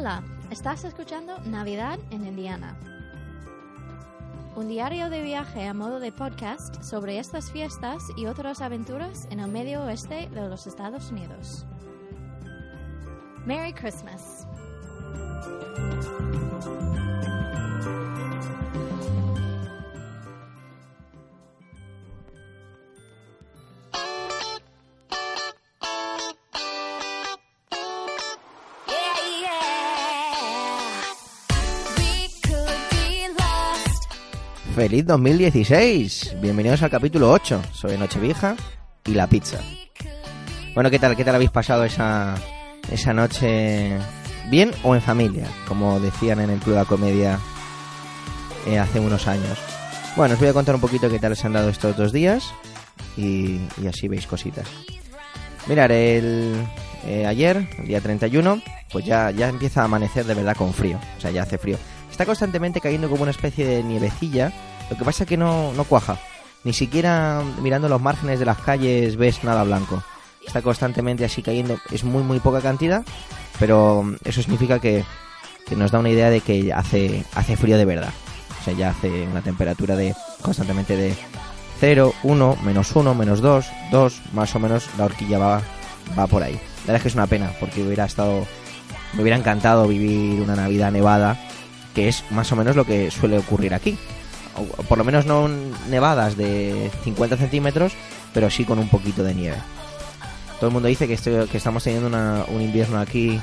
Hola, estás escuchando Navidad en Indiana. Un diario de viaje a modo de podcast sobre estas fiestas y otras aventuras en el medio oeste de los Estados Unidos. Merry Christmas. Feliz 2016. Bienvenidos al capítulo 8 sobre Nochevieja y la pizza. Bueno, ¿qué tal? ¿Qué tal habéis pasado esa, esa noche? ¿Bien o en familia? Como decían en el Club de la Comedia eh, hace unos años. Bueno, os voy a contar un poquito qué tal se han dado estos dos días y, y así veis cositas. Mirar, el, eh, ayer, el día 31, pues ya, ya empieza a amanecer de verdad con frío. O sea, ya hace frío. Está constantemente cayendo como una especie de nievecilla. Lo que pasa es que no, no cuaja. Ni siquiera mirando los márgenes de las calles ves nada blanco. Está constantemente así cayendo. Es muy, muy poca cantidad. Pero eso significa que, que nos da una idea de que hace, hace frío de verdad. O sea, ya hace una temperatura de constantemente de 0, 1, menos 1, menos 2, 2, más o menos la horquilla va, va por ahí. La verdad es que es una pena, porque hubiera estado. Me hubiera encantado vivir una Navidad nevada, que es más o menos lo que suele ocurrir aquí. Por lo menos no nevadas de 50 centímetros, pero sí con un poquito de nieve. Todo el mundo dice que, estoy, que estamos teniendo una- un invierno aquí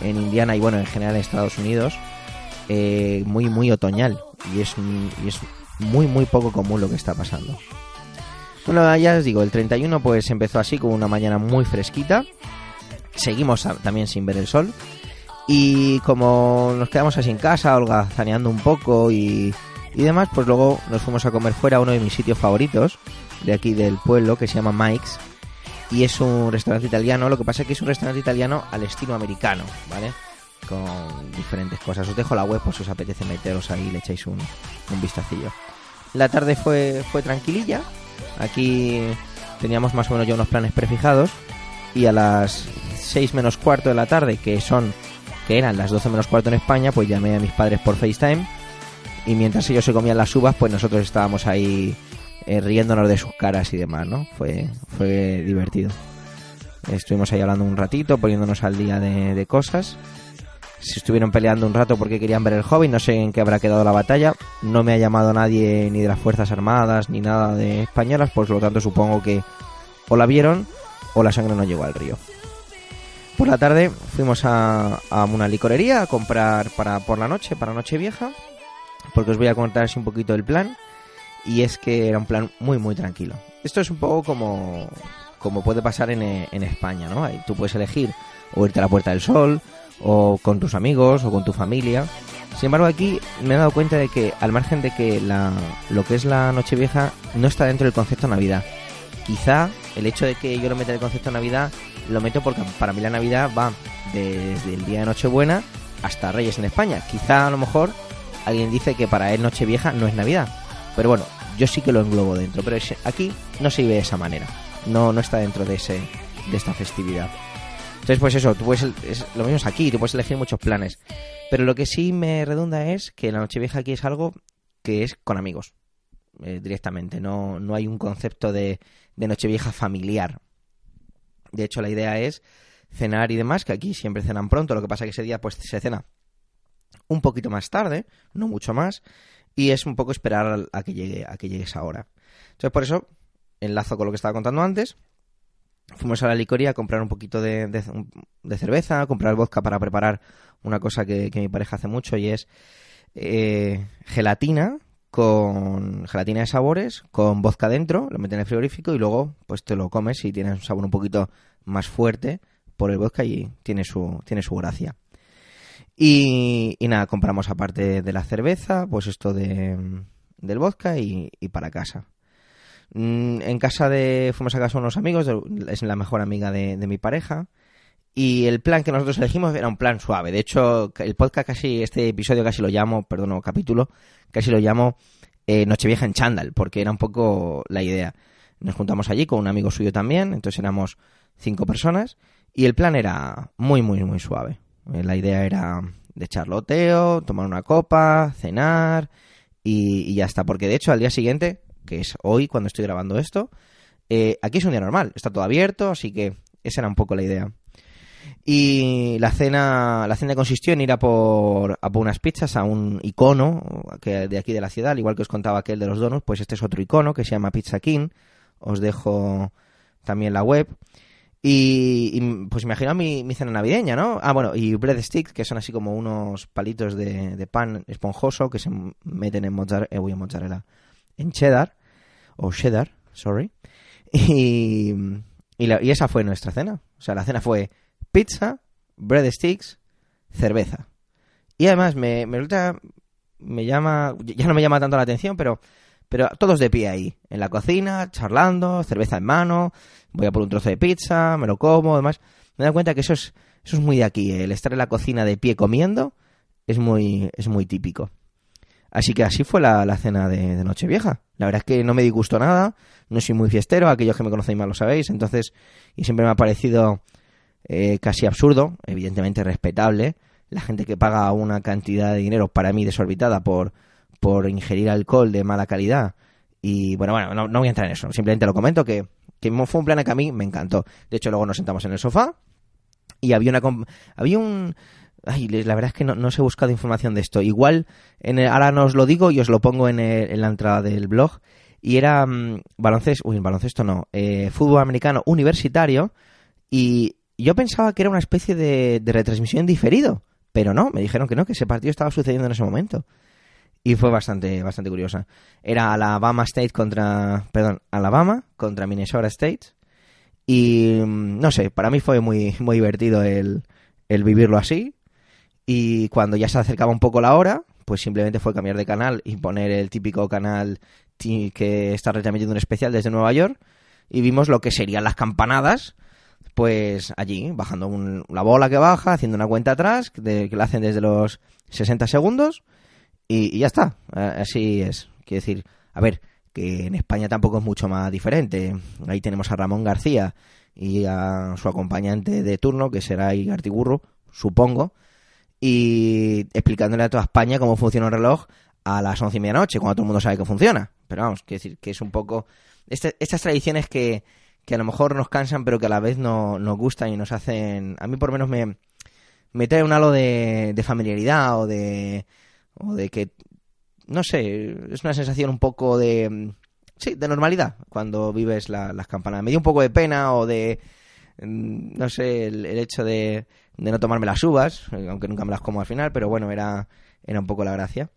en Indiana y bueno, en general en Estados Unidos, eh, muy, muy otoñal. Y es, y es muy, muy poco común lo que está pasando. Bueno, ya os digo, el 31 pues empezó así con una mañana muy fresquita. Seguimos también sin ver el sol. Y como nos quedamos así en casa, holgazaneando un poco y, y demás, pues luego nos fuimos a comer fuera a uno de mis sitios favoritos de aquí del pueblo que se llama Mike's. Y es un restaurante italiano, lo que pasa es que es un restaurante italiano al estilo americano, ¿vale? Con diferentes cosas. Os dejo la web por si os apetece meteros ahí y le echáis un, un vistacillo. La tarde fue, fue tranquililla. Aquí teníamos más o menos ya unos planes prefijados. Y a las 6 menos cuarto de la tarde, que son que eran las 12 menos cuarto en España, pues llamé a mis padres por FaceTime. Y mientras ellos se comían las uvas, pues nosotros estábamos ahí eh, riéndonos de sus caras y demás, ¿no? Fue, fue divertido. Estuvimos ahí hablando un ratito, poniéndonos al día de, cosas. Se estuvieron peleando un rato porque querían ver el hobby, no sé en qué habrá quedado la batalla. No me ha llamado nadie ni de las Fuerzas Armadas ni nada de españolas, por lo tanto supongo que o la vieron o la sangre no llegó al río. Por la tarde fuimos a, a una licorería a comprar para por la noche, para noche vieja, porque os voy a contar así un poquito el plan. Y es que era un plan muy, muy tranquilo. Esto es un poco como, como puede pasar en, eh, en España, ¿no? Tú puedes elegir o irte a la Puerta del Sol, o con tus amigos, o con tu familia. Sin embargo, aquí me he dado cuenta de que, al margen de que la, lo que es la Nochevieja no está dentro del concepto Navidad. Quizá el hecho de que yo lo meta en el concepto Navidad lo meto porque para mí la Navidad va desde el día de Nochebuena hasta Reyes en España. Quizá a lo mejor alguien dice que para él Nochevieja no es Navidad. Pero bueno, yo sí que lo englobo dentro. Pero aquí no se vive de esa manera. No, no está dentro de, ese, de esta festividad. Entonces, pues eso, tú puedes, lo mismo es aquí, tú puedes elegir muchos planes. Pero lo que sí me redunda es que la Nochevieja aquí es algo que es con amigos. eh, directamente. No, no hay un concepto de, de Nochevieja familiar. De hecho, la idea es cenar y demás, que aquí siempre cenan pronto. Lo que pasa que ese día pues se cena un poquito más tarde, no mucho más, y es un poco esperar a que llegue a que llegue esa hora. Entonces, por eso enlazo con lo que estaba contando antes. Fuimos a la licoría a comprar un poquito de, cerveza, a comprar vodka para preparar una cosa que, que mi pareja hace mucho y es eh, gelatina con gelatina de sabores, con vodka dentro, lo meten en el frigorífico y luego pues te lo comes y tienes un sabor un poquito más fuerte por el vodka y tiene su, tiene su gracia. Y, nada, compramos aparte de la cerveza, pues esto de, del vodka y, para casa. Mm, En casa de. Fuimos a casa de unos amigos, es la mejor amiga de, de mi pareja. Y el plan que nosotros elegimos era un plan suave. De hecho, el podcast casi, este episodio casi lo llamo, perdón, o capítulo, casi lo llamo eh, Nochevieja en chándal, porque era un poco la idea. Nos juntamos allí con un amigo suyo también, entonces éramos cinco personas, y el plan era muy, muy, muy suave. Eh, La idea era de charloteo, tomar una copa, cenar y, y ya está. Porque de hecho al día siguiente, que es hoy cuando estoy grabando esto, eh, aquí es un día normal, está todo abierto, así que esa era un poco la idea. Y la cena, la cena consistió en ir a por, a por unas pizzas a un icono que de aquí de la ciudad, al igual que os contaba aquel de los donuts, pues este es otro icono que se llama Pizza King. Os dejo también la web. Y, y, pues imagino mi, cena navideña, ¿no? Ah, bueno, y breadsticks, que son así como unos palitos de, de pan esponjoso que se meten en mozzarella, eh, uy, en mozzarella, en cheddar, o cheddar, sorry. Y, y, esa fue nuestra cena. O sea, la cena fue pizza, breadsticks, cerveza. Y además me, me me llama, ya no me llama tanto la atención, pero, pero todos de pie ahí, en la cocina, charlando, cerveza en mano, voy a por un trozo de pizza, me lo como, además, me doy cuenta que eso es, eso es muy de aquí, el estar en la cocina de pie comiendo es muy, es muy típico. Así que así fue la, la cena de, Nochevieja. La verdad es que no me disgustó nada, no soy muy fiestero, aquellos que me conocéis mal lo sabéis, entonces, y siempre me ha parecido eh, casi absurdo, evidentemente respetable, la gente que paga una cantidad de dinero para mí desorbitada por, por ingerir alcohol de mala calidad. Y bueno, bueno, no, no voy a entrar en eso, simplemente lo comento que, que fue un plan que a mí me encantó. De hecho, luego nos sentamos en el sofá y había una había un ay la verdad es que no, no os he buscado información de esto igual en el- ahora no os lo digo y os lo pongo en, el- la entrada del blog y era mm, baloncesto uy baloncesto no eh, fútbol americano universitario y yo pensaba que era una especie de retransmisión diferido pero no me dijeron que no que ese partido estaba sucediendo en ese momento y fue bastante bastante curiosa era Alabama State contra perdón Alabama contra Minnesota State y mm, no sé, para mí fue muy, muy divertido el, el vivirlo así. Y cuando ya se acercaba un poco la hora, pues simplemente fue cambiar de canal y poner el típico canal que está retransmitiendo un especial desde Nueva York. Y vimos lo que serían las campanadas, pues allí, bajando un- la bola que baja, haciendo una cuenta atrás, que la hacen desde los 60 segundos. Y, y ya está, así es. Quiero decir, a ver, que en España tampoco es mucho más diferente. Ahí tenemos a Ramón García y a su acompañante de turno, que será Igartiguurro, supongo, y explicándole a toda España cómo funciona el reloj a las once y media noche, cuando todo el mundo sabe que funciona. Pero vamos, quiero decir que es un poco... este- estas tradiciones que, que a lo mejor nos cansan, pero que a la vez no, nos gustan y nos hacen... A mí por lo menos me, me trae un halo de familiaridad o de, o de que no sé, es una sensación un poco de... Sí, de normalidad cuando vives la- las campanadas. Me dio un poco de pena o de... mm, No sé, el, el hecho de, de no tomarme las uvas, eh, aunque nunca me las como al final, pero bueno, era, era un poco la gracia.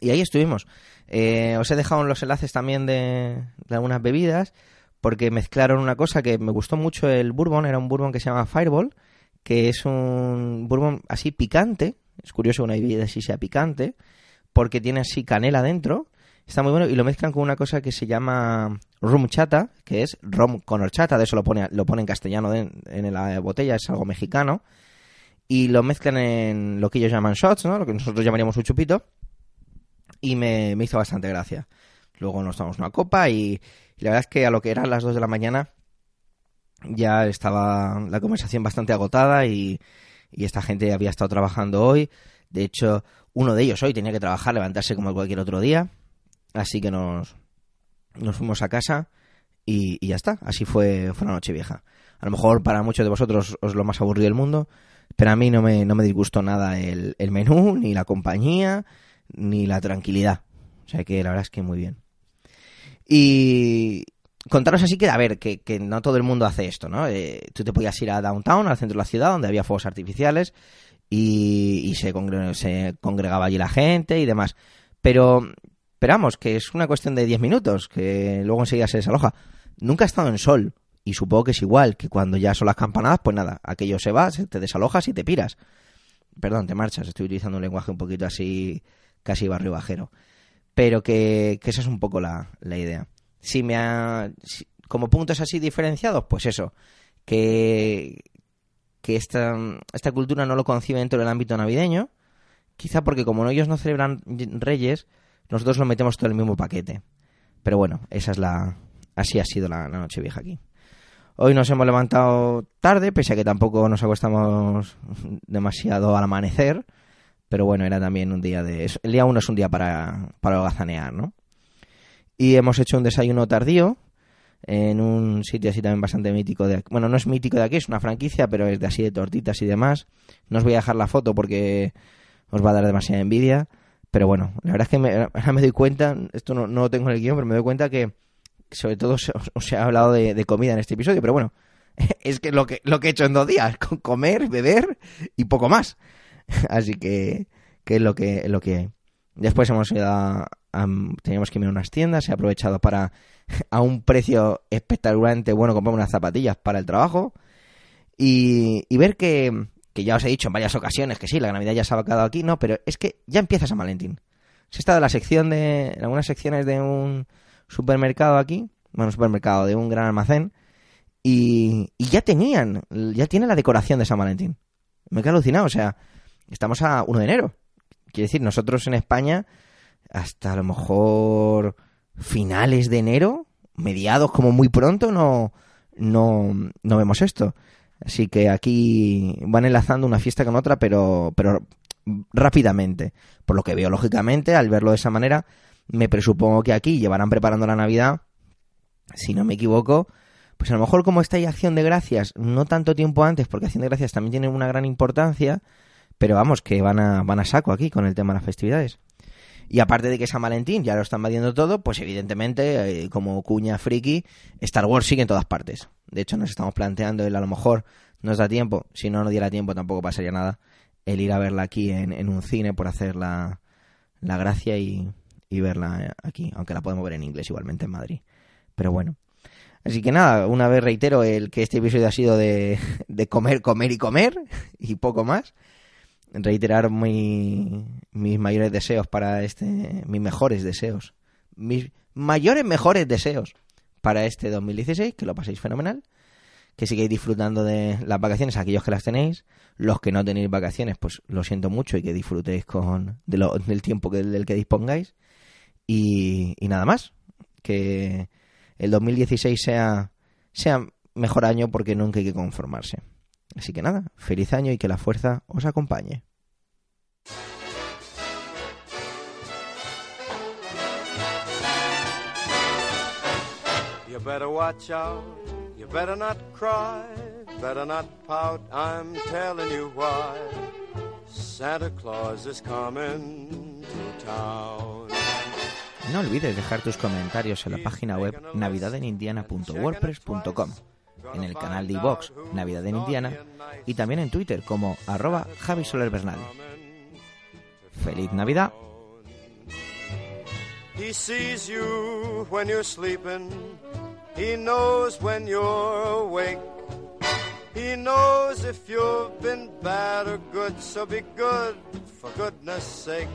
Y ahí estuvimos. Eh, os he dejado los enlaces también de, de algunas bebidas, porque mezclaron una cosa que me gustó mucho el bourbon, era un bourbon que se llama Fireball, que es un bourbon así picante, es curioso una bebida así sea picante, porque tiene así canela dentro. Está muy bueno y lo mezclan con una cosa que se llama rum chata, que es rom con horchata, de eso lo pone, lo en castellano de- en la botella, es algo mexicano. Y lo mezclan en lo que ellos llaman shots, ¿no? Lo que nosotros llamaríamos un chupito. Y me, me hizo bastante gracia. Luego nos tomamos una copa y, y la verdad es que a lo que eran las 2 de la mañana ya estaba la conversación bastante agotada y, y esta gente había estado trabajando hoy. De hecho, uno de ellos hoy tenía que trabajar, levantarse como cualquier otro día. Así que nos, nos fuimos a casa y, ya está. Así fue, fue la noche vieja. A lo mejor para muchos de vosotros os lo más aburrido del mundo, pero a mí no me, no me disgustó nada el, el menú, ni la compañía, ni la tranquilidad. O sea que la verdad es que muy bien. Y contaros así que, a ver, que, no todo el mundo hace esto, ¿no? Eh, tú te podías ir a Downtown, al centro de la ciudad, donde había fuegos artificiales, y, se, congre- se congregaba allí la gente y demás. Pero, pero vamos, que es una cuestión de 10 minutos, que luego enseguida se desaloja. Nunca ha estado en sol, y supongo que es igual, que cuando ya son las campanadas, pues nada, aquello se va, te desalojas y te piras. Perdón, te marchas, estoy utilizando un lenguaje un poquito así, casi barrio bajero. Pero que, que esa es un poco la, la idea. Si me ha, como puntos así diferenciados, pues eso, que, que esta, esta cultura no lo concibe dentro del ámbito navideño, quizá porque como ellos no celebran reyes, nosotros lo metemos todo en el mismo paquete. Pero bueno, esa es la, así ha sido la, noche vieja aquí. Hoy nos hemos levantado tarde, pese a que tampoco nos acostamos demasiado al amanecer. Pero bueno, era también un día de... El día uno es un día para, para ¿no? Y hemos hecho un desayuno tardío en un sitio así también bastante mítico de aquí. Bueno, no es mítico de aquí, es una franquicia, pero es de así de tortitas y demás. No os voy a dejar la foto porque os va a dar demasiada envidia. Pero bueno, la verdad es que me, ahora me doy cuenta, esto no, no, lo tengo en el guion, pero me doy cuenta que sobre todo os, he hablado de, comida en este episodio, pero bueno, es que lo que lo que he hecho en dos días, comer, beber y poco más. Así que, que es lo que, lo que hay. Después hemos ido a, teníamos que ir a unas tiendas, he aprovechado para a un precio espectacularmente bueno comprar unas zapatillas para el trabajo y, y ver que, que ya os he dicho en varias ocasiones que sí, la Navidad ya se ha acabado aquí, no, pero es que ya empieza San Valentín. Se está en la sección de, en algunas secciones de un supermercado aquí, bueno, supermercado, de un gran almacén, y, y ya tenían, ya tienen la decoración de San Valentín. Me he alucinado, o sea, estamos a 1 de enero. Quiere decir, nosotros en España, hasta a lo mejor finales de enero, mediados como muy pronto, no, no, no vemos esto. Así que aquí van enlazando una fiesta con otra, pero, pero rápidamente. Por lo que veo, lógicamente, al verlo de esa manera, me presupongo que aquí llevarán preparando la Navidad, si no me equivoco, pues a lo mejor como está ahí Acción de Gracias, no tanto tiempo antes, porque Acción de Gracias también tiene una gran importancia, pero vamos, que van a, van a saco aquí con el tema de las festividades. Y aparte de que San Valentín ya lo están vadiendo todo, pues evidentemente, eh, como cuña friki, Star Wars sigue en todas partes. De hecho, nos estamos planteando el a lo mejor nos da tiempo, si no nos diera tiempo tampoco pasaría nada, el ir a verla aquí en, un cine por hacer la, la gracia y, y verla aquí, aunque la podemos ver en inglés igualmente en Madrid. Pero bueno. Así que nada, una vez reitero el que este episodio ha sido de, de comer, comer y comer y poco más reiterar mi, mis mayores deseos para este, mis mejores deseos, mis mayores mejores deseos para este 2016, que lo paséis fenomenal, que sigáis disfrutando de las vacaciones, aquellos que las tenéis, los que no tenéis vacaciones, pues lo siento mucho y que disfrutéis con del tiempo que, del que dispongáis y, y nada más, que el 2016 sea, sea mejor año porque nunca hay que conformarse. Así que nada, feliz año y que la fuerza os acompañe. You better watch out, you better not cry, better not pout, I'm telling you why. Santa Claus is coming to town. No olvides dejar tus comentarios en la página web navidadenindiana.wordpress.com en el canal de iVox Navidad en Indiana y también en Twitter como arroba Javi Soler Bernal. ¡Feliz Navidad! He sees you when you're sleeping. He knows when you're awake. He knows if you've been bad or good, so be good for goodness sake.